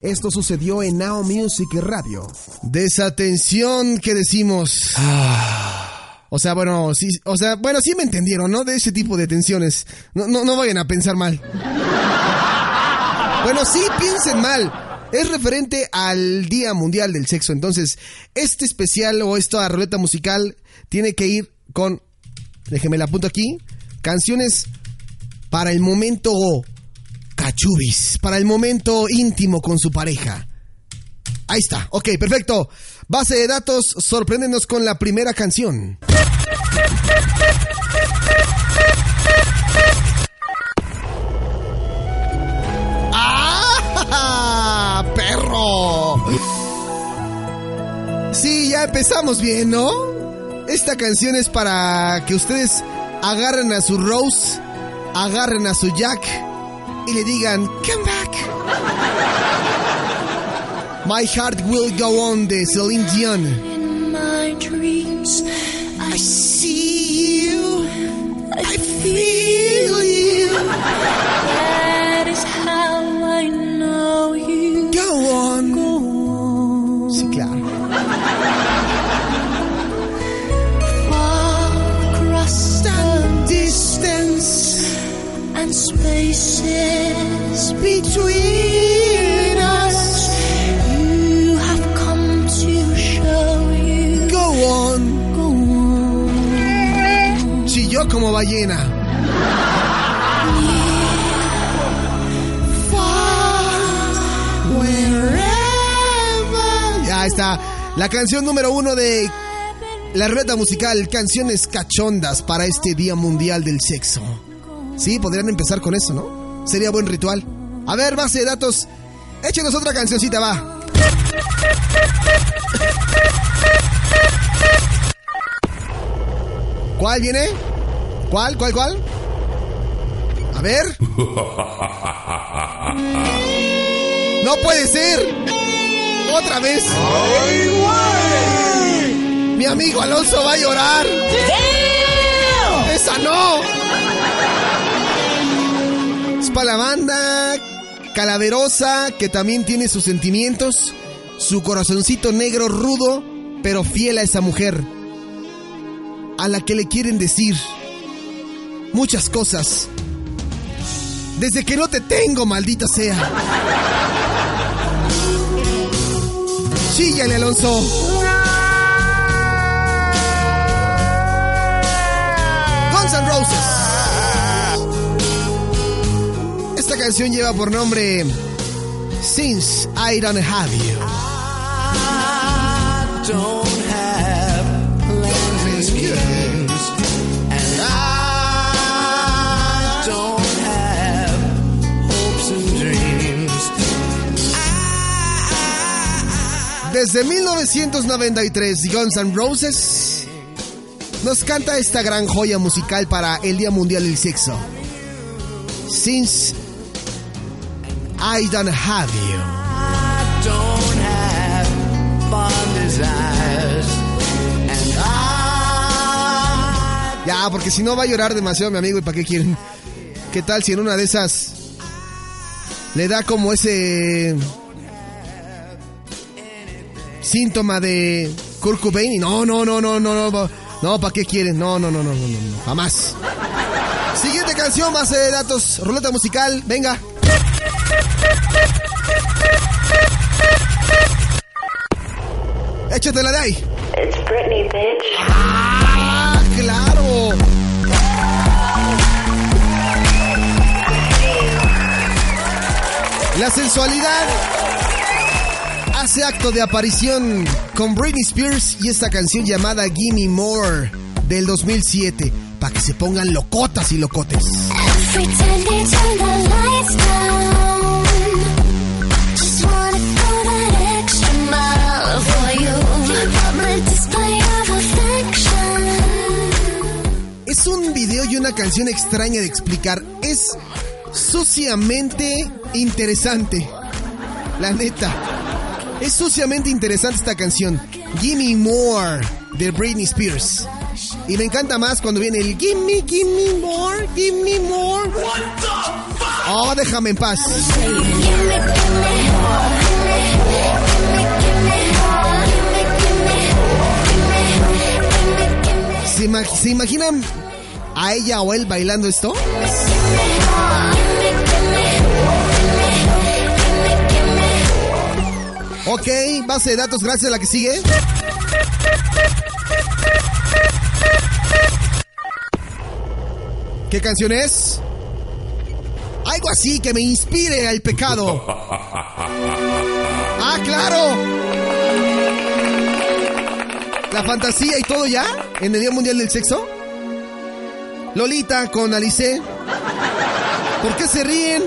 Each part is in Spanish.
Esto sucedió en Now Music Radio. Desatención que decimos. O sea, bueno, sí, o sea, bueno, sí me entendieron, ¿no? De ese tipo de tensiones. No, no, no vayan a pensar mal. Bueno, sí, piensen mal. Es referente al Día Mundial del Sexo. Entonces, este especial o esta ruleta musical tiene que ir con, déjeme la apunto aquí, canciones para el momento cachubis, para el momento íntimo con su pareja. Ahí está, ok, perfecto. Base de datos, sorpréndenos con la primera canción. ¡Ah! ¡Perro! Sí, ya empezamos bien, ¿no? Esta canción es para que ustedes agarren a su Rose, agarren a su Jack y le digan, come back. My Heart Will Go On de Celine Dion. In my dreams, I see you, I feel you. That is how I know you. Go on. Go on. Sí, claro. Far across the distance and spaces between us, you have come to show you. Go on. Go on. Chilló como ballena. Ya está. La canción número uno de la ruleta musical, canciones cachondas para este Día Mundial del Sexo. Sí, podrían empezar con eso, ¿no? Sería buen ritual. A ver, base de datos, échenos otra cancioncita, va. ¿Cuál viene? ¿Cuál, cuál, cuál? A ver. No puede ser. Otra vez. Mi amigo Alonso va a llorar. Esa no. Es para la banda calaverosa que también tiene sus sentimientos, su corazoncito negro rudo, pero fiel a esa mujer, a la que le quieren decir muchas cosas. Desde que no te tengo, maldita sea. Chíllale, Alonso. Guns N' Roses. Canción lleva por nombre Since I Don't Have You. don't have plans and schemes, and I don't have hopes and dreams. Desde 1993, Guns N' Roses nos canta esta gran joya musical para el Día Mundial del Sexo. Since I Don't Have You. I don't have fond desires, and I Ya, porque si no va a llorar demasiado mi amigo y para qué quieren. ¿Qué tal si en una de esas le da como ese síntoma de Kurt Cobain y no, no, no, no, no, no, no, ¿para qué quieren? No, no, no, no, no, no, no, jamás. Siguiente canción, base de datos, ruleta musical, venga. Échatela de ahí. It's Britney, bitch. ¡Ah, claro! La sensualidad hace acto de aparición con Britney Spears y esta canción llamada Gimme More del 2007 para que se pongan locotas y locotes. Every time they turn the lights down, canción extraña de explicar. Es suciamente interesante. La neta. Es suciamente interesante esta canción. Gimme More de Britney Spears. Y me encanta más cuando viene el Gimme, Gimme More, Gimme More. Oh, déjame en paz. ¿Se, ima- se imaginan a ella o él bailando esto? Ok, base de datos, gracias a la que sigue. ¿Qué canción es? Algo así que me inspire al pecado. Ah, claro. La fantasía y todo ya en el Día Mundial del Sexo. Lolita con Alice. ¿Por qué se ríen?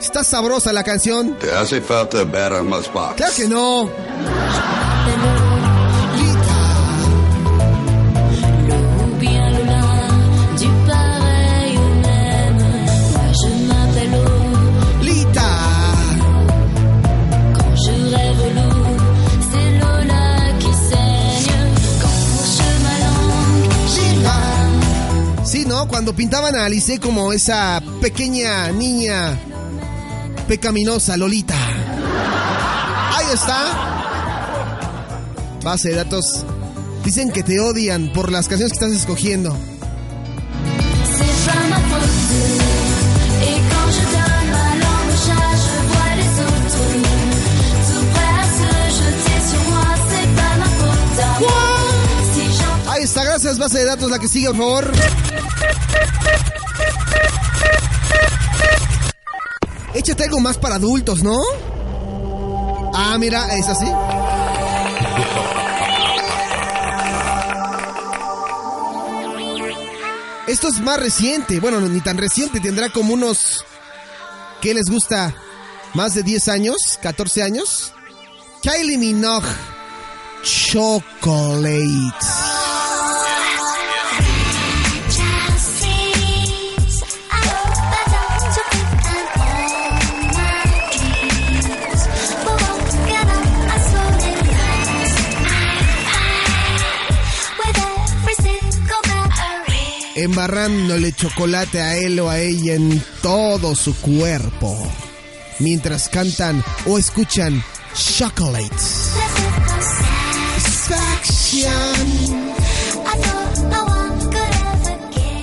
Está sabrosa la canción. Te hace falta ver más. Claro que no. Cuando pintaban a Alice como esa pequeña niña pecaminosa, Lolita. Ahí está. Base de datos. Dicen que te odian por las canciones que estás escogiendo. Gracias, base de datos, la que sigue, por favor. Échate algo más para adultos, ¿no? Ah, mira, es así. Esto es más reciente, bueno, ni tan reciente, tendrá como unos... ¿Qué les gusta? ¿Más de 10 años? ¿14 años? Kylie Minogue. Chocolate. Embarrándole chocolate a él o a ella en todo su cuerpo, mientras cantan o escuchan Chocolate.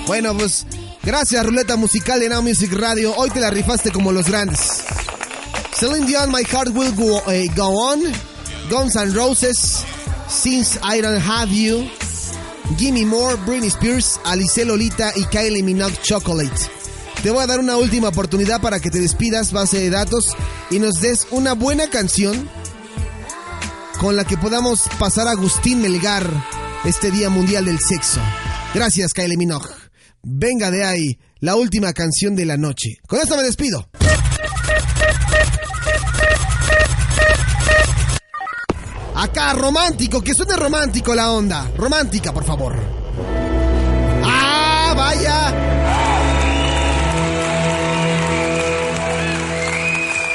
Bueno, pues gracias Ruleta Musical de Now Music Radio. Hoy te la rifaste como los grandes. Celine Dion, My Heart Will Go, eh, On. Guns N' Roses, Since I Don't Have You. Gimme More, Britney Spears, Alice Lolita y Kylie Minogue Chocolate. Te voy a dar una última oportunidad para que te despidas, base de datos, y nos des una buena canción con la que podamos pasar a Agustín Melgar este Día Mundial del Sexo. Gracias, Kylie Minogue. Venga de ahí, la última canción de la noche. Con esto me despido. Acá, romántico, que suene romántico la onda. Romántica, por favor. ¡Ah, vaya!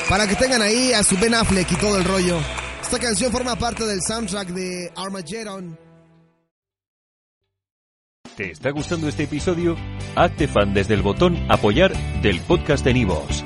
Para que tengan ahí a su Ben Affleck y todo el rollo. Esta canción forma parte del soundtrack de Armageddon. ¿Te está gustando este episodio? Hazte fan desde el botón Apoyar del podcast de Nivos.